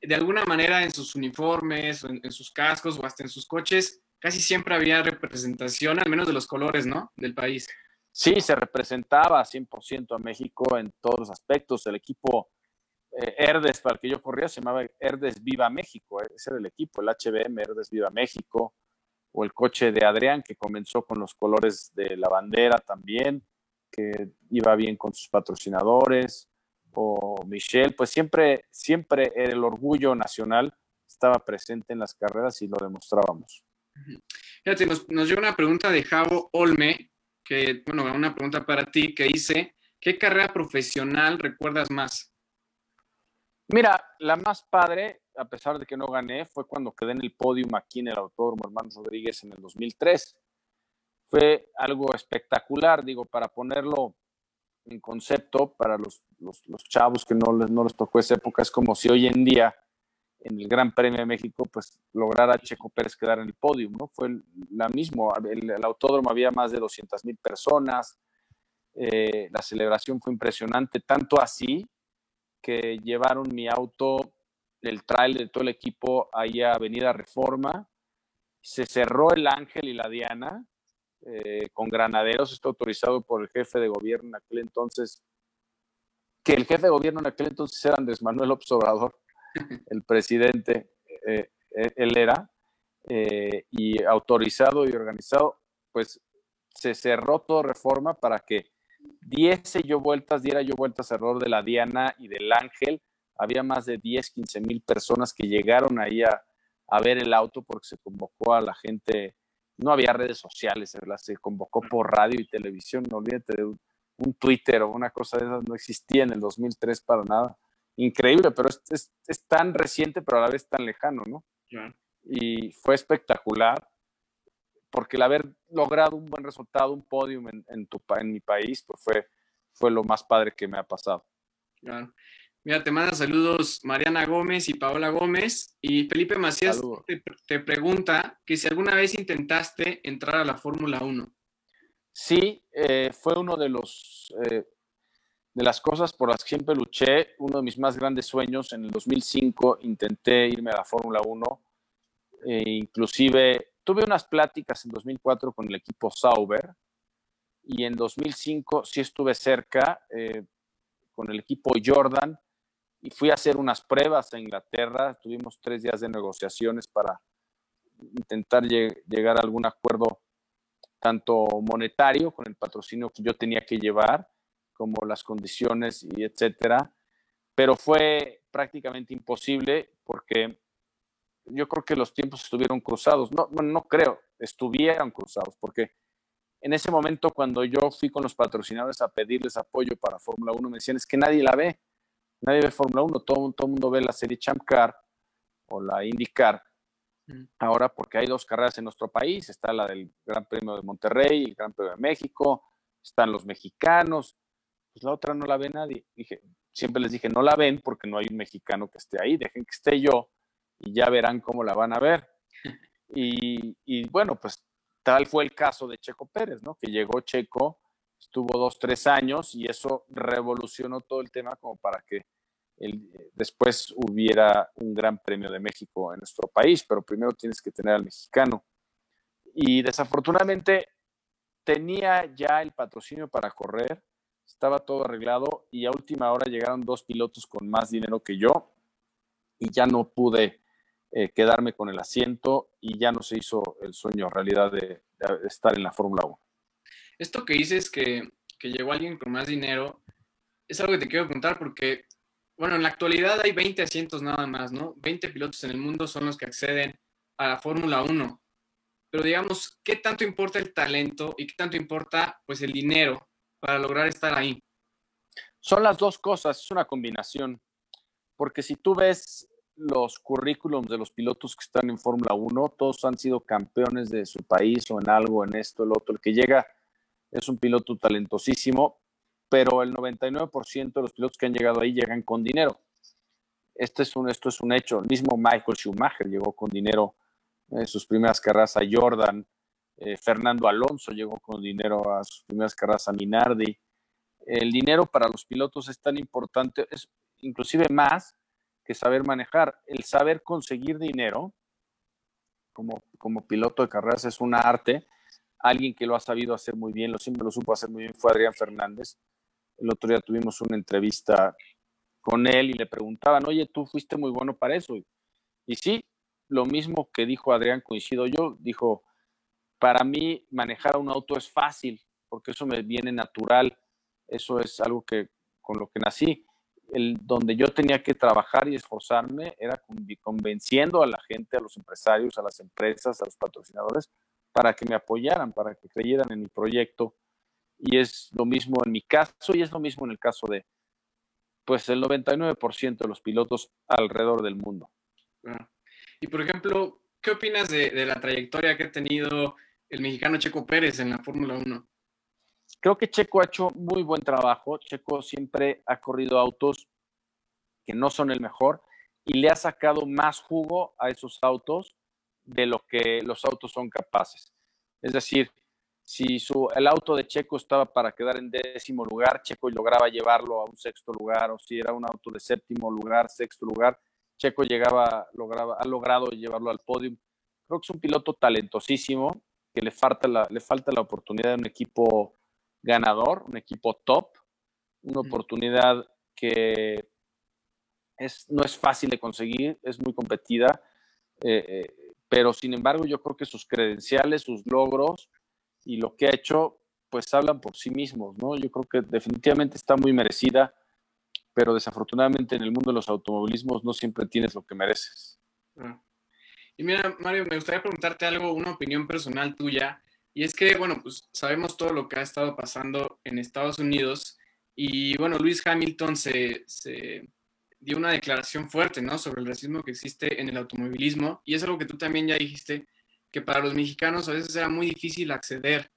de alguna manera en sus uniformes, en, en, sus cascos o hasta en sus coches, casi siempre había representación, al menos de los colores, ¿no? Del país. Sí, se representaba 100% a México en todos los aspectos. El equipo eh, Herdes, para el que yo corría, se llamaba Herdes Viva México, eh, ese era el equipo, el HBM Herdes Viva México, o el coche de Adrián, que comenzó con los colores de la bandera también, que iba bien con sus patrocinadores, o Michelle, pues siempre, siempre el orgullo nacional estaba presente en las carreras y lo demostrábamos. Fíjate, nos, nos llega una pregunta de Javo Olme, que, bueno, una pregunta para ti, que dice, ¿qué carrera profesional recuerdas más? Mira, la más padre, a pesar de que no gané, fue cuando quedé en el podium aquí en el Autódromo Hermanos Rodríguez en el 2003. Fue algo espectacular, digo, para ponerlo en concepto para los, los, chavos que no les, no les tocó esa época, es como si hoy en día en el Gran Premio de México, pues lograra Checo Pérez quedar en el podio, ¿no? Fue la misma, el, autódromo había más de 200 mil personas, eh, la celebración fue impresionante, tanto así que llevaron mi auto, el trailer de todo el equipo ahí a Avenida Reforma, se cerró el Ángel y la Diana eh, con granaderos, esto autorizado por el jefe de gobierno en aquel entonces, que el jefe de gobierno en aquel entonces era Andrés Manuel Obrador, [LAUGHS] el presidente, eh, eh, él era, y autorizado y organizado, pues se cerró toda reforma para que diese yo vueltas, diera yo vueltas alrededor de la Diana y del Ángel. Había más de 10, 15 mil personas que llegaron ahí a, ver el auto porque se convocó a la gente. No había redes sociales, se convocó por radio y televisión. No olvídate de un, Twitter o una cosa de esas, no existía en el 2003 para nada. Increíble, pero es, tan reciente, pero a la vez tan lejano, ¿no? Y fue espectacular porque el haber logrado un buen resultado, un podium en, en, tu, en mi país, pues fue, fue lo más padre que me ha pasado. Claro. Mira, te manda saludos Mariana Gómez y Paola Gómez. Y Felipe Macías te, pregunta que si alguna vez intentaste entrar a la Fórmula 1. Sí, eh, fue uno de los eh, de las cosas por las que siempre luché. Uno de mis más grandes sueños. En el 2005 intenté irme a la Fórmula 1. E inclusive Tuve unas pláticas en 2004 con el equipo Sauber y en 2005 sí estuve cerca eh, con el equipo Jordan y fui a hacer unas pruebas a Inglaterra. Tuvimos tres días de negociaciones para intentar llegar a algún acuerdo tanto monetario con el patrocinio que yo tenía que llevar, como las condiciones y etcétera. Pero fue prácticamente imposible porque yo creo que los tiempos estuvieron cruzados. No, no creo, estuvieron cruzados, porque en ese momento cuando yo fui con los patrocinadores a pedirles apoyo para Fórmula 1, me decían, es que nadie la ve, nadie ve Fórmula 1, todo, todo el mundo ve la serie Champ Car o la IndyCar. Mm. Ahora, porque hay dos carreras en nuestro país, está la del Gran Premio de Monterrey, el Gran Premio de México, están los mexicanos, pues la otra no la ve nadie. Dije, siempre les dije, no la ven porque no hay un mexicano que esté ahí, dejen que esté yo y ya verán cómo la van a ver. [LAUGHS] Y, bueno, pues tal fue el caso de Checo Pérez, ¿no? Que llegó Checo, estuvo dos, tres años y eso revolucionó todo el tema como para que el, después hubiera un gran premio de México en nuestro país, pero primero tienes que tener al mexicano. Y desafortunadamente tenía ya el patrocinio para correr, estaba todo arreglado y a última hora llegaron dos pilotos con más dinero que yo y ya no pude eh, quedarme con el asiento y ya no se hizo el sueño realidad de, estar en la Fórmula 1. Esto que dices que, que llegó alguien con más dinero, es algo que te quiero preguntar porque, bueno, en la actualidad hay 20 asientos nada más, ¿no? 20 pilotos en el mundo son los que acceden a la Fórmula 1. Pero digamos, ¿qué tanto importa el talento y qué tanto importa pues el dinero para lograr estar ahí? Son las dos cosas, es una combinación. Porque si tú ves los currículums de los pilotos que están en Fórmula 1, todos han sido campeones de su país o en algo, en esto, el otro. El que llega es un piloto talentosísimo, pero el 99% de los pilotos que han llegado ahí llegan con dinero. Este es un, esto es un hecho. El mismo Michael Schumacher llegó con dinero en sus primeras carreras a Jordan. Eh, Fernando Alonso llegó con dinero a sus primeras carreras a Minardi. El dinero para los pilotos es tan importante, es inclusive más que saber manejar. El saber conseguir dinero como, como piloto de carreras es un arte. Alguien que lo ha sabido hacer muy bien, lo siempre lo supo hacer muy bien, fue Adrián Fernández. El otro día tuvimos una entrevista con él y le preguntaban, oye, tú fuiste muy bueno para eso. Y, sí, lo mismo que dijo Adrián, coincido yo, dijo, para mí manejar un auto es fácil, porque eso me viene natural, eso es algo que con lo que nací. El, donde yo tenía que trabajar y esforzarme era convenciendo a la gente, a los empresarios, a las empresas, a los patrocinadores, para que me apoyaran, para que creyeran en mi proyecto. Y es lo mismo en mi caso y es lo mismo en el caso de, pues, el 99% de los pilotos alrededor del mundo. Ah. Y, por ejemplo, ¿qué opinas de, de la trayectoria que ha tenido el mexicano Checo Pérez en la Fórmula 1? Creo que Checo ha hecho muy buen trabajo. Checo siempre ha corrido autos que no son el mejor y le ha sacado más jugo a esos autos de lo que los autos son capaces. Es decir, si su, el auto de Checo estaba para quedar en décimo lugar, Checo lograba llevarlo a un sexto lugar, o si era un auto de séptimo lugar, sexto lugar, Checo llegaba, lograba, ha logrado llevarlo al podio. Creo que es un piloto talentosísimo, que le falta la, le falta la oportunidad de un equipo ganador, un equipo top, una oportunidad que es, no es fácil de conseguir, es muy competida, eh, eh, pero sin embargo yo creo que sus credenciales, sus logros y lo que ha hecho, pues hablan por sí mismos, ¿no? Yo creo que definitivamente está muy merecida, pero desafortunadamente en el mundo de los automovilismos no siempre tienes lo que mereces. Ah. Y mira, Mario, me gustaría preguntarte algo, una opinión personal tuya. Y es que, bueno, pues sabemos todo lo que ha estado pasando en Estados Unidos y, bueno, Luis Hamilton se, dio una declaración fuerte, ¿no? Sobre el racismo que existe en el automovilismo y es algo que tú también ya dijiste, que para los mexicanos a veces era muy difícil acceder.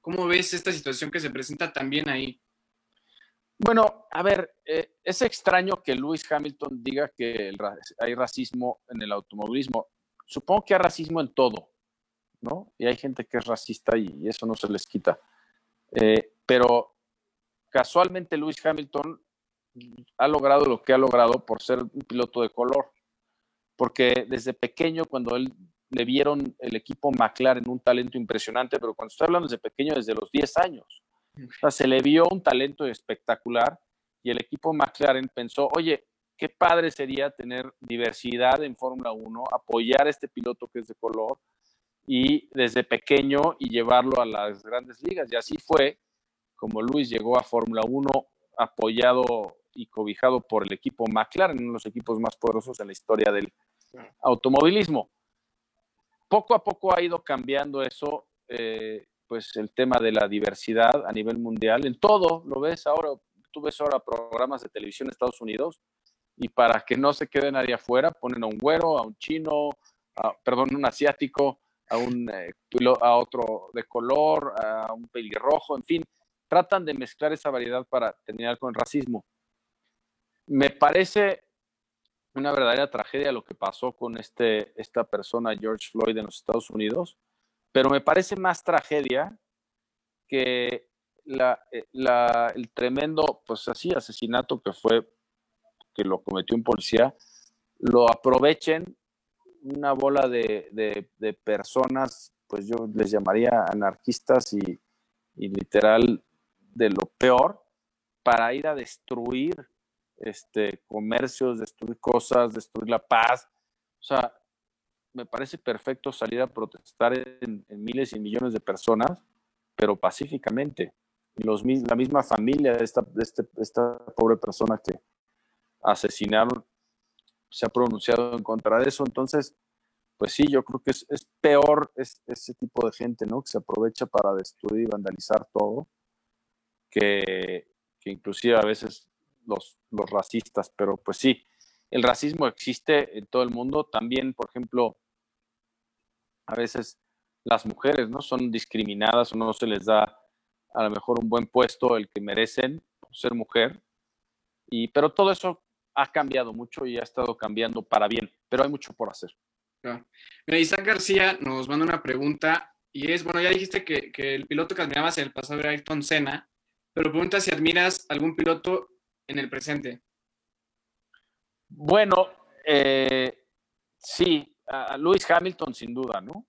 ¿Cómo ves esta situación que se presenta también ahí? Bueno, a ver, eh, es extraño que Luis Hamilton diga que hay racismo en el automovilismo. Supongo que hay racismo en todo, ¿no? Y hay gente que es racista y, eso no se les quita. Eh, pero casualmente Lewis Hamilton ha logrado lo que ha logrado por ser un piloto de color, porque desde pequeño, cuando él le vieron el equipo McLaren un talento impresionante, pero cuando estoy hablando desde pequeño, desde los 10 años, se le vio un talento espectacular y el equipo McLaren pensó, oye, qué padre sería tener diversidad en Fórmula 1, apoyar a este piloto que es de color, y desde pequeño y llevarlo a las grandes ligas. Y así fue como Luis llegó a Fórmula 1 apoyado y cobijado por el equipo McLaren, uno de los equipos más poderosos en la historia del automovilismo. Poco a poco ha ido cambiando eso, eh, pues el tema de la diversidad a nivel mundial. En todo, lo ves ahora, tú ves ahora programas de televisión en Estados Unidos y para que no se quede nadie afuera, ponen a un güero, a un chino, perdón, un asiático, a, un, eh, a otro de color, a un pelirrojo, en fin, tratan de mezclar esa variedad para terminar con el racismo. Me parece una verdadera tragedia lo que pasó con este, esta persona, George Floyd, en los Estados Unidos, pero me parece más tragedia que la, eh, la, el tremendo, pues así, asesinato que fue, que lo cometió un policía, lo aprovechen una bola de, personas, pues yo les llamaría anarquistas y, literal de lo peor, para ir a destruir este, comercios, destruir cosas, destruir la paz. O sea, me parece perfecto salir a protestar en, miles y millones de personas, pero pacíficamente. Los, la misma familia de esta, de este, esta pobre persona que asesinaron se ha pronunciado en contra de eso. Entonces, pues sí, yo creo que es, peor ese tipo de gente, ¿no? Que se aprovecha para destruir y vandalizar todo, que, inclusive a veces los, los racistas, pero pues sí, el racismo existe en todo el mundo. También, por ejemplo, a veces las mujeres, ¿no? Son discriminadas o no se les da a lo mejor un buen puesto el que merecen ser mujer. Y, pero todo eso ha cambiado mucho y ha estado cambiando para bien, pero hay mucho por hacer. Isaac García nos manda una pregunta y es, bueno, ya dijiste que, el piloto que admirabas en el pasado era Ayrton Senna, pero pregunta si admiras algún piloto en el presente. Bueno, eh, sí, a Lewis Hamilton sin duda, ¿no?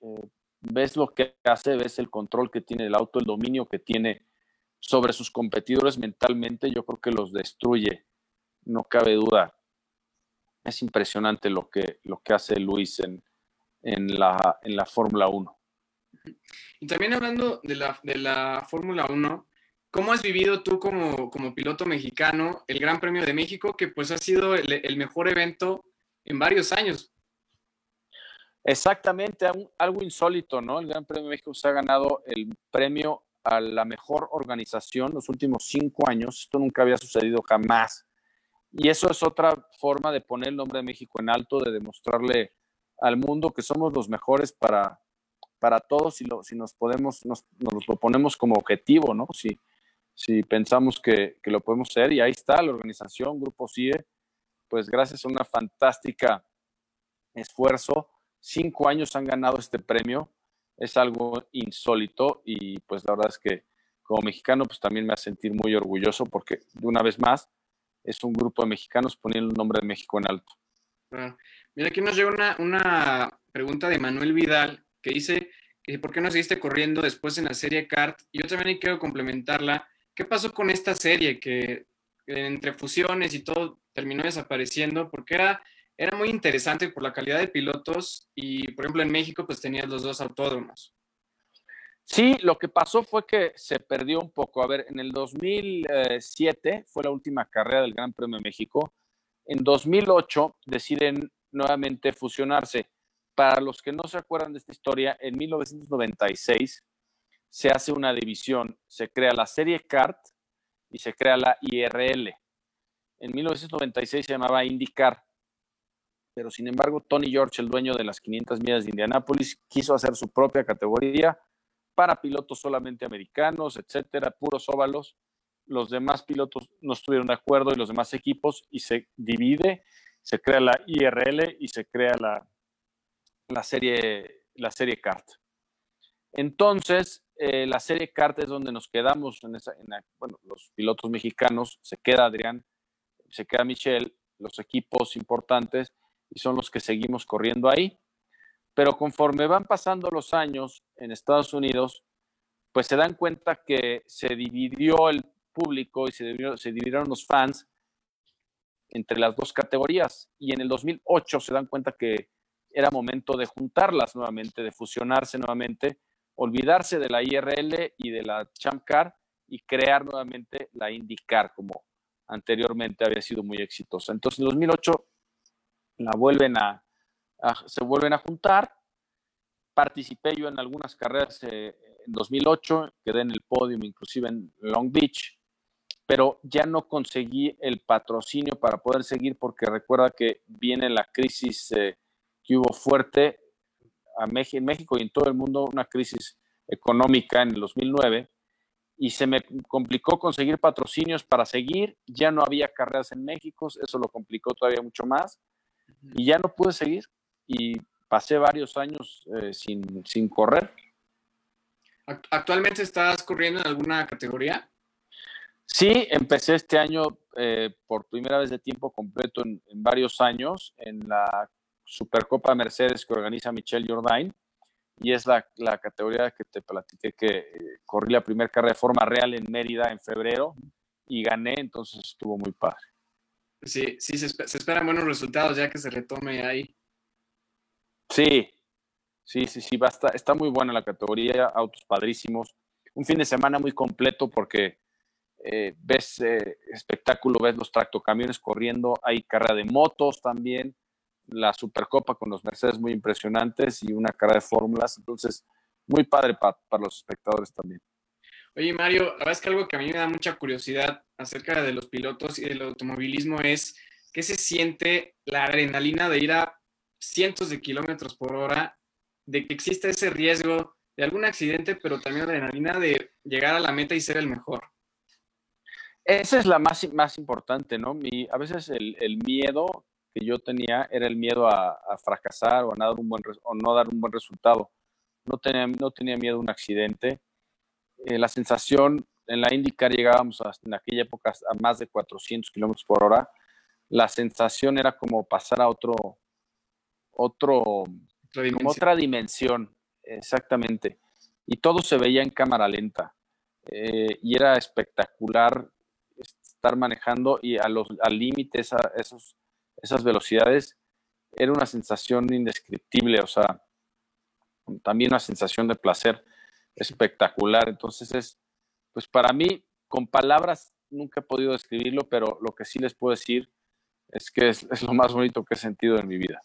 Eh, ves lo que hace, ves el control que tiene el auto, el dominio que tiene sobre sus competidores mentalmente, yo creo que los destruye no cabe duda. Es impresionante lo que, lo que hace Luis en, en la, en la Fórmula 1. Y también hablando de la, de la Fórmula 1, ¿cómo has vivido tú como, como, piloto mexicano el Gran Premio de México, que pues ha sido el, el mejor evento en varios años? Exactamente, algo insólito, ¿no? El Gran Premio de México se ha ganado el premio a la mejor organización los últimos cinco años. Esto nunca había sucedido jamás. Y eso es otra forma de poner el nombre de México en alto, de demostrarle al mundo que somos los mejores para, para todos si, lo, si nos podemos, nos, nos, lo ponemos como objetivo, ¿no? Si, si pensamos que, que, lo podemos ser. Y ahí está la organización, Grupo CIE, pues gracias a una fantástica esfuerzo, cinco años han ganado este premio. Es algo insólito y pues la verdad es que como mexicano pues también me hace sentir muy orgulloso porque de una vez más es un grupo de mexicanos poniendo el nombre de México en alto. Mira, aquí nos llega una, una pregunta de Manuel Vidal que dice, ¿por qué no seguiste corriendo después en la serie CART? Yo también quiero complementarla. ¿Qué pasó con esta serie que entre fusiones y todo terminó desapareciendo? Porque era, era muy interesante por la calidad de pilotos y, por ejemplo, en México pues tenías los dos autódromos. Sí, lo que pasó fue que se perdió un poco. A ver, en el 2007 fue la última carrera del Gran Premio de México. En 2008 deciden nuevamente fusionarse. Para los que no se acuerdan de esta historia, en 1996 se hace una división, se crea la serie CART y se crea la IRL. En 1996 se llamaba IndyCar, pero sin embargo Tony George, el dueño de las 500 millas de Indianápolis, quiso hacer su propia categoría para pilotos solamente americanos, etcétera, puros óvalos. Los demás pilotos no estuvieron de acuerdo y los demás equipos y se divide se crea la IRL y se crea la, la, serie, la serie CART. Entonces, eh, la serie CART es donde nos quedamos, en bueno, los pilotos mexicanos, se queda Adrián, se queda Michelle, los equipos importantes, y son los que seguimos corriendo ahí. Pero conforme van pasando los años en Estados Unidos, pues se dan cuenta que se dividió el público y se, dividió, se dividieron los fans entre las dos categorías y en el 2008 se dan cuenta que era momento de juntarlas nuevamente, de fusionarse nuevamente, olvidarse de la IRL y de la Champ Car y crear nuevamente la IndyCar como anteriormente había sido muy exitosa. Entonces en 2008 la vuelven a, se vuelven a juntar. Participé yo en algunas carreras eh, en 2008, quedé en el podio inclusive en Long Beach pero ya no conseguí el patrocinio para poder seguir porque recuerda que viene la crisis eh, que hubo fuerte a México, en México y en todo el mundo, una crisis económica en el 2009 y se me complicó conseguir patrocinios para seguir, ya no había carreras en México, eso lo complicó todavía mucho más y ya no pude seguir y pasé varios años eh, sin, sin correr. ¿Actualmente estás corriendo en alguna categoría? Sí, empecé este año eh, por primera vez de tiempo completo en, en, varios años en la Supercopa Mercedes que organiza Michelle Jourdain y es la, la categoría que te platiqué que eh, corrí la primera carrera de forma real en Mérida en febrero y gané, entonces estuvo muy padre. Sí, sí, se, se esperan buenos resultados ya que se retome ahí. Sí, sí, sí, sí, basta, está muy buena la categoría, autos padrísimos, un fin de semana muy completo porque eh, ves eh, espectáculo, ves los tractocamiones corriendo, hay carrera de motos también, la Supercopa con los Mercedes muy impresionantes y una carrera de fórmulas, entonces muy padre para los espectadores también. Oye Mario, la verdad es que algo que a mí me da mucha curiosidad acerca de los pilotos y del automovilismo es qué se siente la adrenalina de ir a cientos de kilómetros por hora, de que existe ese riesgo de algún accidente, pero también la adrenalina de llegar a la meta y ser el mejor. Esa es la más, más importante, ¿no? Mi, a veces el, el, miedo que yo tenía era el miedo a, a fracasar o a, dar un buen, o no dar un buen resultado. No tenía, no tenía miedo a un accidente. Eh, la sensación, en la IndyCar llegábamos a, en aquella época a más de 400 kilómetros por hora. La sensación era como pasar a otro, otro, otra dimensión. otra dimensión, exactamente. Y todo se veía en cámara lenta. Eh, y era espectacular estar manejando y a los, al límite esos, esas velocidades, era una sensación indescriptible, o sea, también una sensación de placer espectacular. Entonces es, pues para mí, con palabras nunca he podido describirlo, pero lo que sí les puedo decir es que es, lo más bonito que he sentido en mi vida.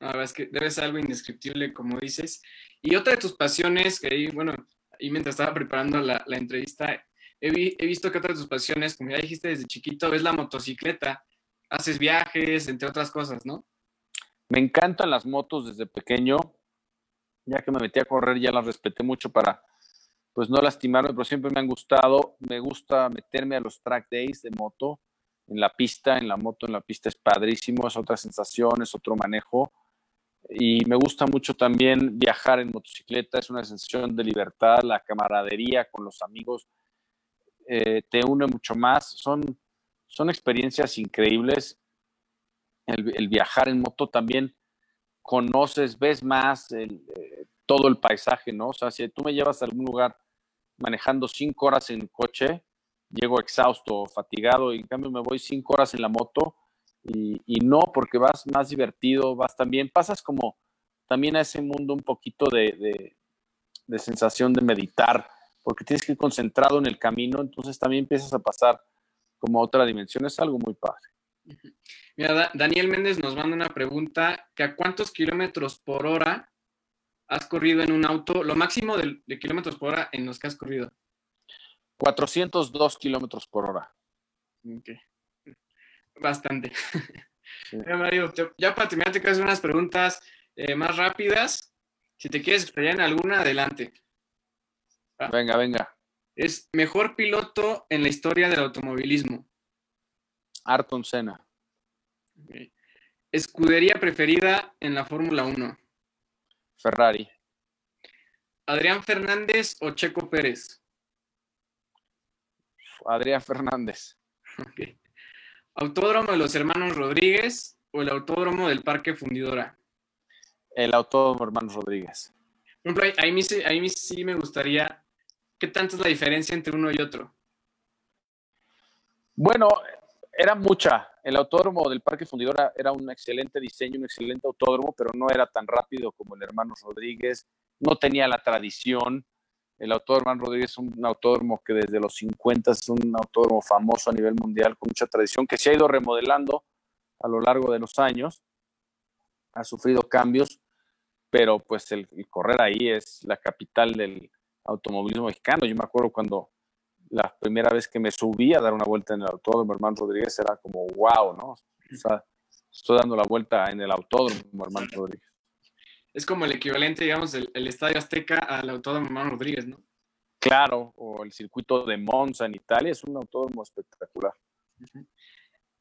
La verdad es que debe ser algo indescriptible, como dices. Y otra de tus pasiones, que ahí, bueno, y mientras estaba preparando la, entrevista, he, visto que otra de tus pasiones, como ya dijiste desde chiquito, es la motocicleta. Haces viajes, entre otras cosas, ¿no? Me encantan las motos desde pequeño. Ya que me metí a correr, ya las respeté mucho para, pues, no lastimarme, pero siempre me han gustado. Me gusta meterme a los track days de moto en la pista, en la moto, en la pista es padrísimo, es otra sensación, es otro manejo. Y me gusta mucho también viajar en motocicleta, es una sensación de libertad, la camaradería con los amigos eh, te une mucho más. Son, son experiencias increíbles. El, viajar en moto también conoces, ves más eh, todo el paisaje, ¿no? O sea, si tú me llevas a algún lugar manejando cinco horas en coche, llego exhausto, fatigado, y en cambio me voy cinco horas en la moto y, no, porque vas más divertido, vas también, pasas como también a ese mundo un poquito de, sensación de meditar, porque tienes que ir concentrado en el camino, entonces también empiezas a pasar como a otra dimensión, es algo muy padre. Mira, Daniel Méndez nos manda una pregunta, que a cuántos kilómetros por hora has corrido en un auto, lo máximo de, de kilómetros por hora en los que has corrido? 402 kilómetros por hora. Bastante. [LAUGHS] Mario, ya para terminar, te quiero hacer unas preguntas eh, más rápidas. Si te quieres explayar en alguna, adelante. Venga, venga. Es mejor piloto en la historia del automovilismo. Arton Senna. Escudería preferida en la Fórmula 1. Ferrari. Adrián Fernández o Checo Pérez. Adrián Fernández. ¿Autódromo de los hermanos Rodríguez o el autódromo del Parque Fundidora? El autódromo hermanos Rodríguez. ahí, ahí sí me gustaría, ¿qué tanto es la diferencia entre uno y otro? Bueno, era mucha. El autódromo del Parque Fundidora era un excelente diseño, un excelente autódromo, pero no era tan rápido como el Hermanos Rodríguez. No tenía la tradición. El autódromo Rodríguez es un autódromo que desde los 50 es un autódromo famoso a nivel mundial con mucha tradición que se ha ido remodelando a lo largo de los años. Ha sufrido cambios, pero pues el, correr ahí es la capital del automovilismo mexicano. Yo me acuerdo cuando la primera vez que me subí a dar una vuelta en el autódromo Hermano Rodríguez era como wow, ¿no? O sea, estoy dando la vuelta en el autódromo Hermano Rodríguez es como el equivalente, digamos, el, Estadio Azteca al Autódromo Hermano Rodríguez, ¿no? Claro, o el circuito de Monza en Italia, es un autódromo espectacular.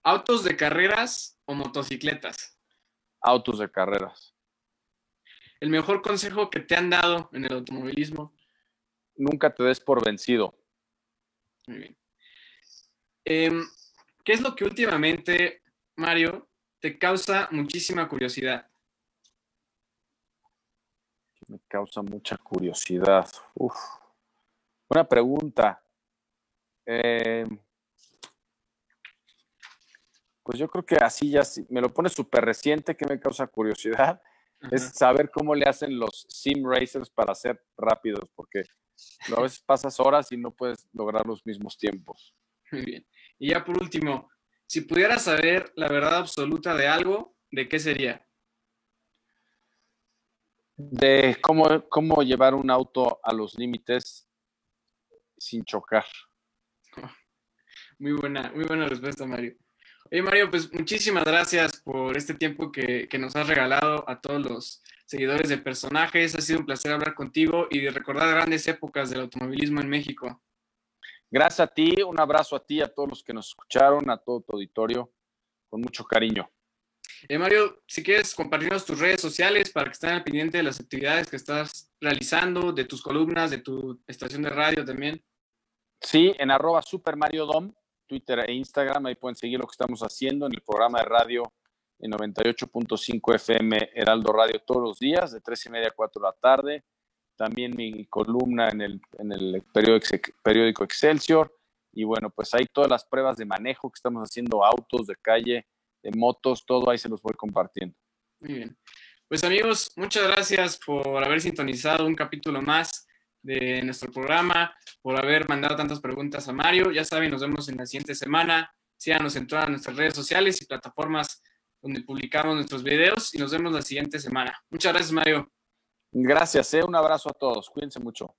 ¿Autos de carreras o motocicletas? Autos de carreras. ¿El mejor consejo que te han dado en el automovilismo? Nunca te des por vencido. Muy bien. Em, ¿Qué es lo que últimamente, Mario, te causa muchísima curiosidad? me causa mucha curiosidad. Uf. Una pregunta. Eh, pues yo creo que así ya me lo pone súper reciente que me causa curiosidad. Es saber cómo le hacen los sim racers para ser rápidos, porque a veces pasas horas y no puedes lograr los mismos tiempos. Muy bien. Y ya por último, si pudieras saber la verdad absoluta de algo, ¿de qué sería? de cómo, cómo llevar un auto a los límites sin chocar. Muy buena, muy buena respuesta, Mario. Oye, Mario, pues muchísimas gracias por este tiempo que, que, nos has regalado a todos los seguidores de personajes. Ha sido un placer hablar contigo y de recordar grandes épocas del automovilismo en México. Gracias a ti, un abrazo a ti, a todos los que nos escucharon, a todo tu auditorio, con mucho cariño. Eh, Mario, si quieres compartirnos tus redes sociales para que estén al pendiente de las actividades que estás realizando, de tus columnas, de tu estación de radio también. Sí, en arroba Super Mario Dom, Twitter e Instagram, ahí pueden seguir lo que estamos haciendo en el programa de radio en 98.5 FM Heraldo Radio todos los días, de 3 y media a 4 de la tarde. También mi columna en el, en el periódico, periódico Excelsior Y bueno, pues ahí todas las pruebas de manejo que estamos haciendo, autos de calle, de motos, todo ahí se los voy compartiendo. Muy bien. Pues amigos, muchas gracias por haber sintonizado un capítulo más de nuestro programa, por haber mandado tantas preguntas a Mario. Ya saben, nos vemos en la siguiente semana. Síganos en todas nuestras redes sociales y plataformas donde publicamos nuestros videos y nos vemos la siguiente semana. Muchas gracias, Mario. Gracias, eh. un abrazo a todos. Cuídense mucho.